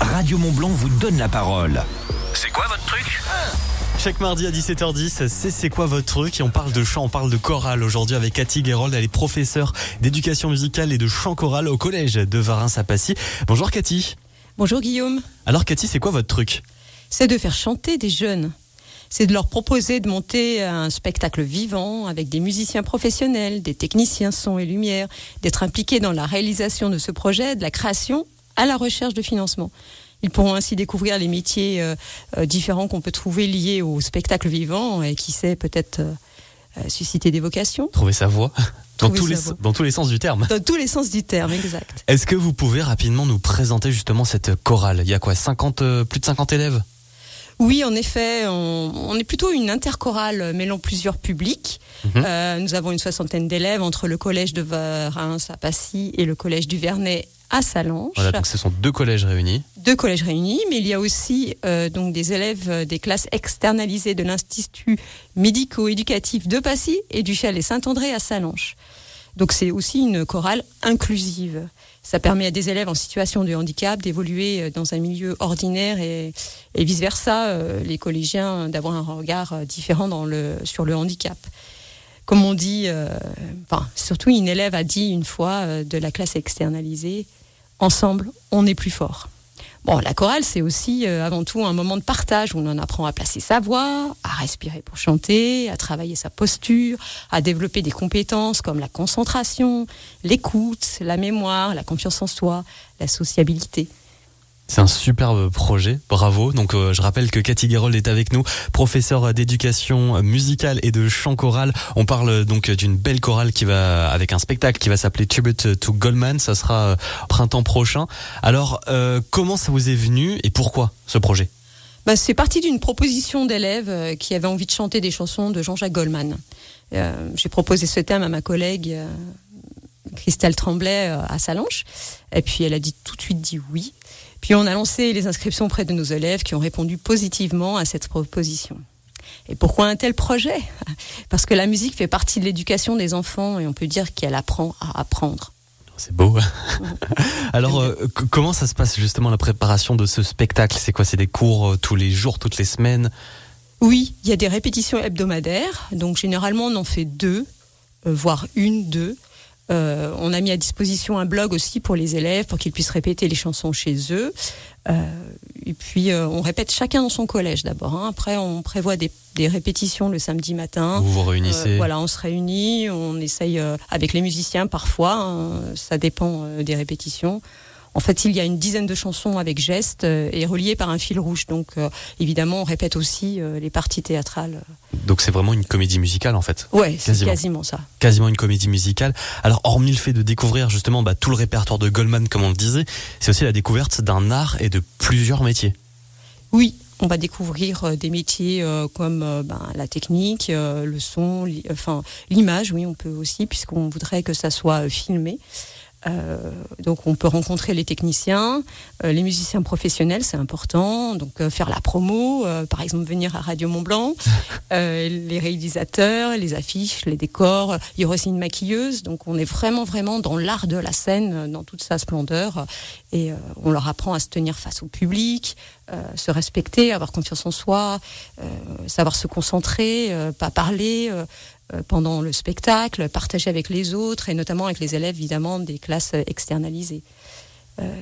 Radio Montblanc vous donne la parole. C'est quoi votre truc Chaque mardi à 17h10, c'est C'est quoi votre truc Et on parle de chant, on parle de chorale aujourd'hui avec Cathy Guérold. Elle est professeure d'éducation musicale et de chant choral au collège de Varins-à-Passy. Bonjour Cathy. Bonjour Guillaume. Alors Cathy, c'est quoi votre truc C'est de faire chanter des jeunes. C'est de leur proposer de monter un spectacle vivant avec des musiciens professionnels, des techniciens son et lumière, d'être impliqués dans la réalisation de ce projet, de la création à la recherche de financement. Ils pourront ainsi découvrir les métiers euh, euh, différents qu'on peut trouver liés au spectacle vivant et qui sait peut-être euh, susciter des vocations. Trouver sa voix dans Trouver tous, sa les, dans tous les sens du terme. Dans tous les sens du terme, exact. Est-ce que vous pouvez rapidement nous présenter justement cette chorale? Il y a quoi 50, euh, Plus de 50 élèves? Oui, en effet, on, on est plutôt une interchorale mêlant plusieurs publics. Mhm. Euh, nous avons une soixantaine d'élèves entre le collège de Varins à Passy et le collège du Vernet à Salanches. Voilà, donc ce sont deux collèges réunis. deux collèges réunis, mais il y a aussi euh, donc des élèves euh, des classes externalisées de l'Institut médico-éducatif de Passy et du Chalet Saint-André à Salanches. Donc c'est aussi une chorale inclusive. Ça permet à des élèves en situation de handicap d'évoluer euh, dans un milieu ordinaire et, et vice-versa, les collégiens d'avoir un regard différent dans le, sur le handicap. Comme on dit, euh, enfin, surtout une élève a dit une fois euh, de la classe externalisée, ensemble, on est plus fort. Bon, la chorale, c'est aussi euh, avant tout un moment de partage où on en apprend à placer sa voix, à respirer pour chanter, à travailler sa posture, à développer des compétences comme la concentration, l'écoute, la mémoire, la confiance en soi, la sociabilité. C'est un superbe projet, bravo. Donc euh, je rappelle que Cathy Guérold est avec nous, professeure d'éducation musicale et de chant choral. On parle euh, donc d'une belle chorale qui va avec un spectacle qui va s'appeler Tribute to Goldman. Ça sera euh, printemps prochain. Alors comment ça vous est venu et pourquoi ce projet? Bah, c'est parti d'une proposition d'élèves qui avaient envie de chanter des chansons de Jean-Jacques Goldman. J'ai proposé ce thème à ma collègue Christelle Tremblay à Salanches, et puis elle a dit tout de suite dit oui. Puis on a lancé les inscriptions auprès de nos élèves qui ont répondu positivement à cette proposition. Et pourquoi un tel projet? Parce que la musique fait partie de l'éducation des enfants et on peut dire qu'elle apprend à apprendre. C'est beau. Alors euh, comment ça se passe justement la préparation de ce spectacle? C'est quoi? C'est des cours euh, tous les jours, toutes les semaines? Oui, il y a des répétitions hebdomadaires. Donc généralement, on en fait deux, euh, voire une, deux. Euh, on a mis à disposition un blog aussi pour les élèves, pour qu'ils puissent répéter les chansons chez eux. Euh, et puis, euh, on répète chacun dans son collège d'abord. hein. Après, on prévoit des, des répétitions le samedi matin. Vous vous réunissez voilà, on se réunit, on essaye avec les musiciens parfois, hein, ça dépend des répétitions. En fait, il y a une dizaine de chansons avec gestes euh, et reliées par un fil rouge. Donc, euh, évidemment, on répète aussi euh, les parties théâtrales. Donc c'est vraiment une comédie musicale en fait. Ouais, c'est Quasiment. ça. quasiment une comédie musicale. Alors, hormis le fait de découvrir justement bah, tout le répertoire de Goldman, comme on le disait, c'est aussi la découverte d'un art et de plusieurs métiers. Oui, on va découvrir des métiers comme ben, la technique, le son, l'image. Oui, on peut aussi, puisqu'on voudrait que ça soit filmé. Euh, donc on peut rencontrer les techniciens, euh, les musiciens professionnels, c'est important. Donc euh, faire la promo, par exemple venir à Radio Mont Blanc, les réalisateurs, les affiches, les décors. Il y aura aussi une maquilleuse. Donc on est vraiment vraiment dans l'art de la scène, dans toute sa splendeur. Et on leur apprend à se tenir face au public, se respecter, avoir confiance en soi, savoir se concentrer, pas parler pendant le spectacle, partager avec les autres et notamment avec les élèves évidemment des classes externalisées. Euh,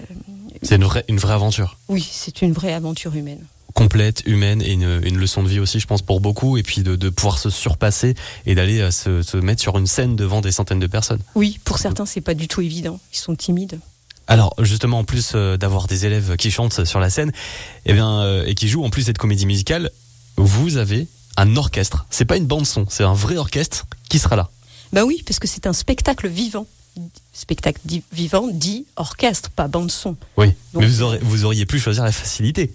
C'est une vraie, une vraie aventure. oui, c'est une vraie aventure humaine. Complète, humaine et une, une leçon de vie aussi, je pense, pour beaucoup. Et puis de, de pouvoir se surpasser et d'aller euh, se, se mettre sur une scène devant des centaines de personnes. Oui, pour certains c'est pas du tout évident, ils sont timides. Alors justement, en plus euh, d'avoir des élèves qui chantent sur la scène, eh bien, euh, et qui jouent en plus cette comédie musicale, vous avez un orchestre. C'est pas une bande son, c'est un vrai orchestre qui sera là. Bah oui, parce que c'est un spectacle vivant. Spectacle vivant dit orchestre, pas bande son. Oui. Donc- Mais vous, aurez, vous auriez pu choisir la facilité.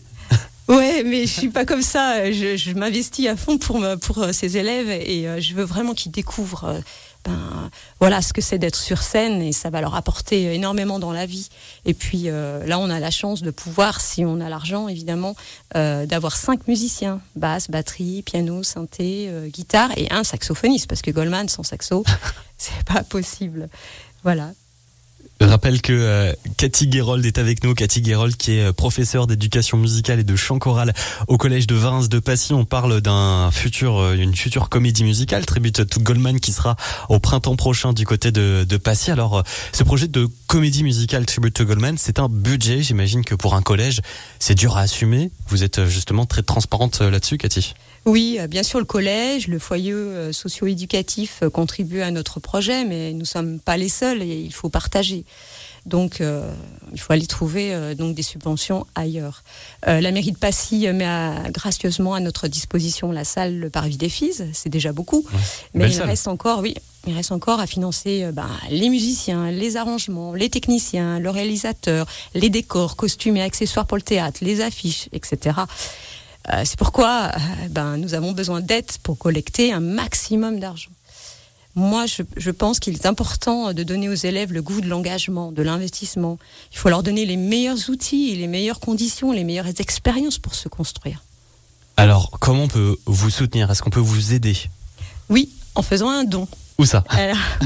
Ouais, mais je suis pas comme ça. Je, m'investis à fond pour pour euh, ces élèves et euh, je veux vraiment qu'ils découvrent euh, ben, voilà ce que c'est d'être sur scène et ça va leur apporter énormément dans la vie. Et puis là, on a la chance de pouvoir, si on a l'argent évidemment, d'avoir cinq musiciens basse, batterie, piano, synthé, guitare et un saxophoniste parce que Goldman sans saxo, c'est pas possible. Voilà. Je rappelle que euh, Cathy Guérold est avec nous. Cathy Guérold qui est euh, professeure d'éducation musicale et de chant choral au collège de Vins de Passy. On parle d'un futur, euh, une future comédie musicale, Tribute to Goldman, qui sera au printemps prochain du côté de, de Passy. Alors, ce projet de comédie musicale Tribute to Goldman, c'est un budget. J'imagine que pour un collège, c'est dur à assumer. Vous êtes justement très transparente là-dessus, Cathy. Oui, bien sûr, le collège, le foyer socio-éducatif contribuent à notre projet, mais nous ne sommes pas les seuls et il faut partager. Donc, euh, il faut aller trouver euh, donc des subventions ailleurs. Euh, la mairie de Passy met gracieusement à notre disposition la salle Le Parvis des. C'est déjà beaucoup, mais il reste encore, oui, il reste encore à financer ben, les musiciens, les arrangements, les techniciens, le réalisateur, les décors, costumes et accessoires pour le théâtre, les affiches, etc. C'est pourquoi ben, nous avons besoin d'aide pour collecter un maximum d'argent. Moi, je, pense qu'il est important de donner aux élèves le goût de l'engagement, de l'investissement. Il faut leur donner les meilleurs outils, les meilleures conditions, les meilleures expériences pour se construire. Alors, comment on peut vous soutenir? Est-ce qu'on peut vous aider? Oui, en faisant un don. Où ça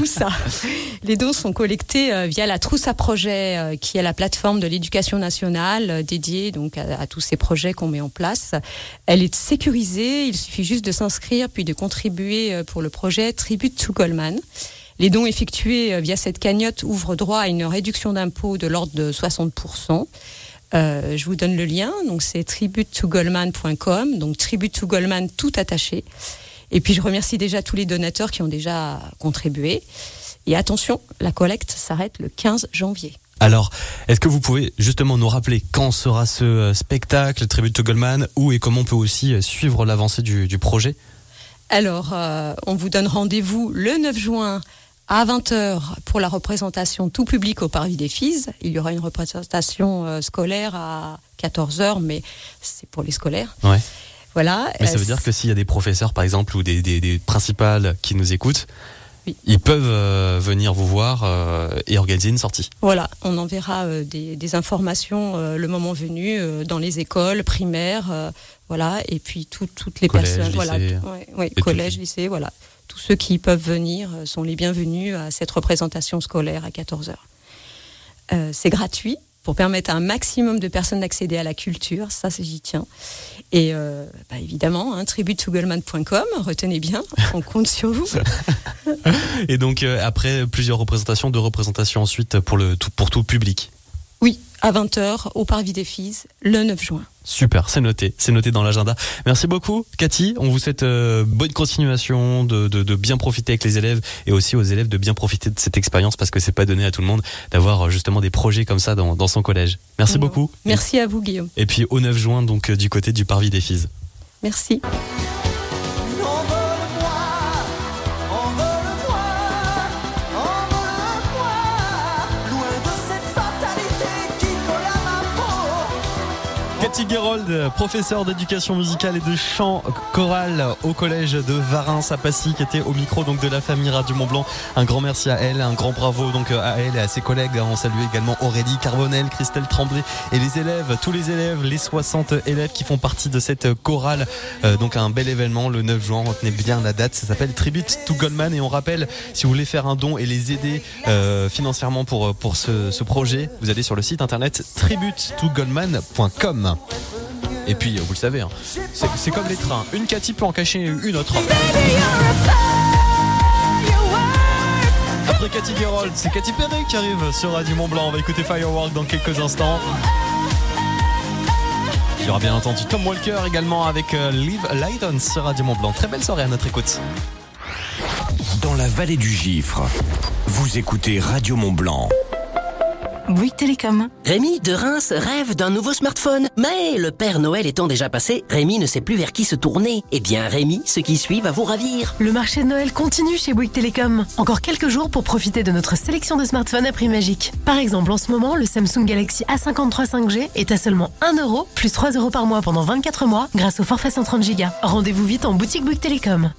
Où ça Les dons sont collectés euh, via la trousse à projets, euh, qui est la plateforme de l'éducation nationale euh, dédiée donc à, tous ces projets qu'on met en place. Elle est sécurisée. Il suffit juste de s'inscrire puis de contribuer pour le projet Tribute to Goldman. Les dons effectués via cette cagnotte ouvrent droit à une réduction d'impôt de l'ordre de 60%. je vous donne le lien, donc c'est tribute2goldman.com, donc tribute to Goldman tout attaché. Et puis je remercie déjà tous les donateurs qui ont déjà contribué. Et attention, la collecte s'arrête le 15 janvier. Alors, est-ce que vous pouvez justement nous rappeler quand sera ce euh, spectacle, Tribute to Goldman, où et comment on peut aussi euh, suivre l'avancée du, projet? Alors, euh, on vous donne rendez-vous le 9 juin à 20h pour la représentation tout public au Parvis des Filles. Il y aura une représentation scolaire à 14h, mais c'est pour les scolaires. Ouais. Voilà. Mais ça veut dire que s'il y a des professeurs, par exemple, ou des, des, principales qui nous écoutent, Ils peuvent euh, venir vous voir euh, et organiser une sortie. Voilà, on enverra euh, des, informations le moment venu dans les écoles primaires, voilà, et puis toutes les personnes, voilà, collège, lycée, voilà, tous ceux qui peuvent venir sont les bienvenus à cette représentation scolaire à 14 h c'est gratuit, pour permettre à un maximum de personnes d'accéder à la culture. Ça, j'y tiens. Et euh, bah, évidemment, hein, retenez bien, on compte sur vous. Et donc, euh, après plusieurs représentations, deux représentations ensuite pour, le, tout, pour tout public Oui, à 20h au Parvis des Filles, le 9 juin. Super, c'est noté, c'est noté dans l'agenda. Merci beaucoup, Cathy. On vous souhaite euh, bonne continuation, de, de, bien profiter avec les élèves et aussi aux élèves de bien profiter de cette expérience parce que c'est pas donné à tout le monde d'avoir euh, justement des projets comme ça dans, dans son collège. Merci beaucoup. Merci à vous, Guillaume. Et puis au 9 juin, donc euh, du côté du Parvis des Filles. Merci. Cathy Gerold, professeure d'éducation musicale et de chant choral au collège de Varins à Passy, qui était au micro donc de la famille Radio Mont Blanc. Un grand merci à elle, un grand bravo donc à elle et à ses collègues. On salue également Aurélie Carbonel, Christelle Tremblay et les élèves, tous les élèves, les 60 élèves qui font partie de cette chorale. Euh, donc un bel événement le 9 juin. Retenez bien la date. Ça s'appelle Tribute to Goldman et on rappelle si vous voulez faire un don et les aider euh, financièrement pour pour ce, ce projet, vous allez sur le site internet tribute2goldman.com. Et puis, vous le savez, hein, c'est comme les trains. Une Cathy peut en cacher une autre. Après Cathy Gerold, c'est Cathy Perret qui arrive sur Radio Mont Blanc. On va écouter Firework dans quelques instants. Il y aura bien entendu Tom Walker également avec euh, Live Lighton sur Radio Mont Blanc. Très belle soirée à notre écoute. Dans la vallée du Gifre, vous écoutez Radio Mont Blanc. Bouygues Télécom. Rémi de Reims rêve d'un nouveau smartphone. Mais le Père Noël étant déjà passé, Rémi ne sait plus vers qui se tourner. Eh bien, Rémi, ce qui suit va vous ravir. Le marché de Noël continue chez Bouygues Télécom. Encore quelques jours pour profiter de notre sélection de smartphones à prix magique. Par exemple, en ce moment, le Samsung Galaxy A53 5G est à seulement 1 euro plus 3 euros par mois pendant 24 mois grâce au forfait 130 Go. Rendez-vous vite en boutique Bouygues Télécom.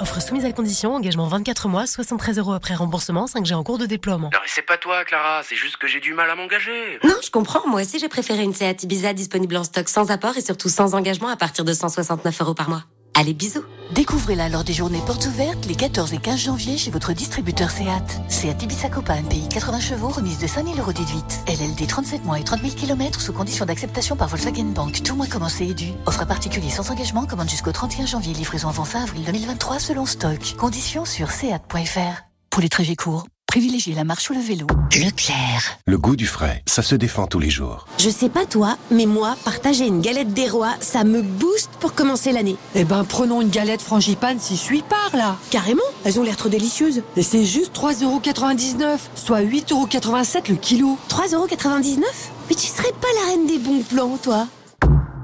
Offre soumise à condition, engagement 24 mois, 73 euros après remboursement, 5G en cours de déploiement. Non mais c'est pas toi Clara, c'est juste que j'ai du mal à m'engager. Non, je comprends, moi aussi j'ai préféré une Seat Ibiza disponible en stock sans apport et surtout sans engagement à partir de 169 euros par mois. Allez, bisous Découvrez-la lors des journées portes ouvertes les 14 et 15 janvier chez votre distributeur SEAT. SEAT Ibiza Copa MPI 80 chevaux remise de 5000 euros déduite. LLD 37 mois et 30 000 km sous condition d'acceptation par Volkswagen Bank. Tout mois commencé et dû. Offre à particulier sans engagement. Commande jusqu'au 31 janvier. Livraison avant fin avril 2023 selon stock. Conditions sur seat.fr. Pour les trajets courts, privilégiez la marche ou le vélo. Leclerc. Le goût du frais, ça se défend tous les jours. Je sais pas toi, mais moi, partager une galette des rois, ça me booste pour commencer l'année. Eh ben, prenons une galette frangipane si je suis par là. Carrément, elles ont l'air trop délicieuses. Et c'est juste 3,99€, soit 8,87€ le kilo. 3,99€ Mais tu serais pas la reine des bons plans, toi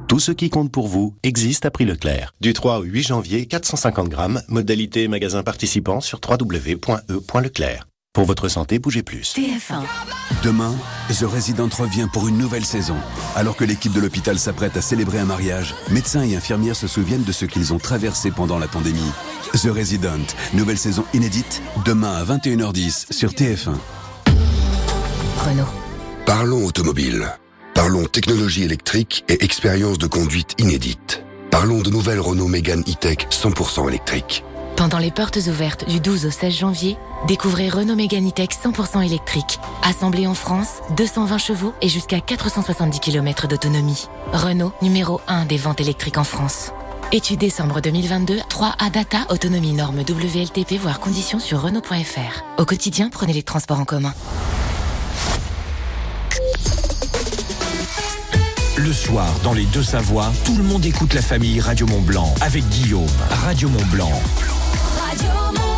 Tout ce qui compte pour vous existe à prix Leclerc. Du 3 au 8 janvier, 450 grammes, modalité magasin participant sur www.e.leclerc. Pour votre santé, bougez plus. TF1. Demain, The Resident revient pour une nouvelle saison. Alors que l'équipe de l'hôpital s'apprête à célébrer un mariage, médecins et infirmières se souviennent de ce qu'ils ont traversé pendant la pandémie. The Resident, nouvelle saison inédite, demain à 21h10 sur TF1. Renault. Parlons automobile. Parlons technologie électrique et expérience de conduite inédite. Parlons de nouvelles Renault Mégane E-Tech 100% électrique. Pendant les portes ouvertes du 12 au 16 janvier, découvrez Renault Mégane E-Tech 100% électrique. Assemblé en France, 220 chevaux et jusqu'à 470 km d'autonomie. Renault, numéro 1 des ventes électriques en France. Étude décembre 2022, 3A Data, autonomie norme WLTP, voire conditions sur Renault.fr. Au quotidien, prenez les transports en commun. Le soir, dans les deux Savoies, tout le monde écoute la famille Radio Mont Blanc avec Guillaume. Radio Mont Blanc.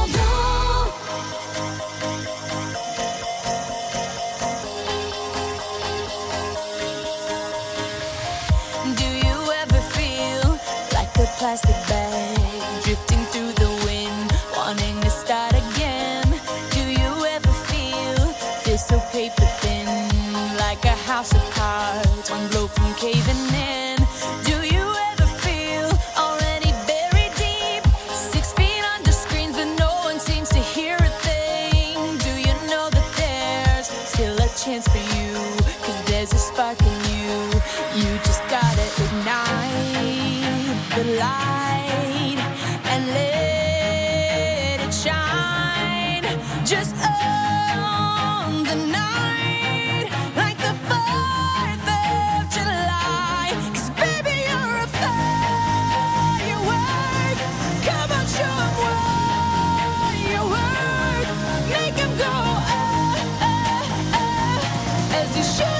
the light and let it shine just the night like the 4th of baby, you're a firework. Come on, what you go, uh, uh, uh, as you should.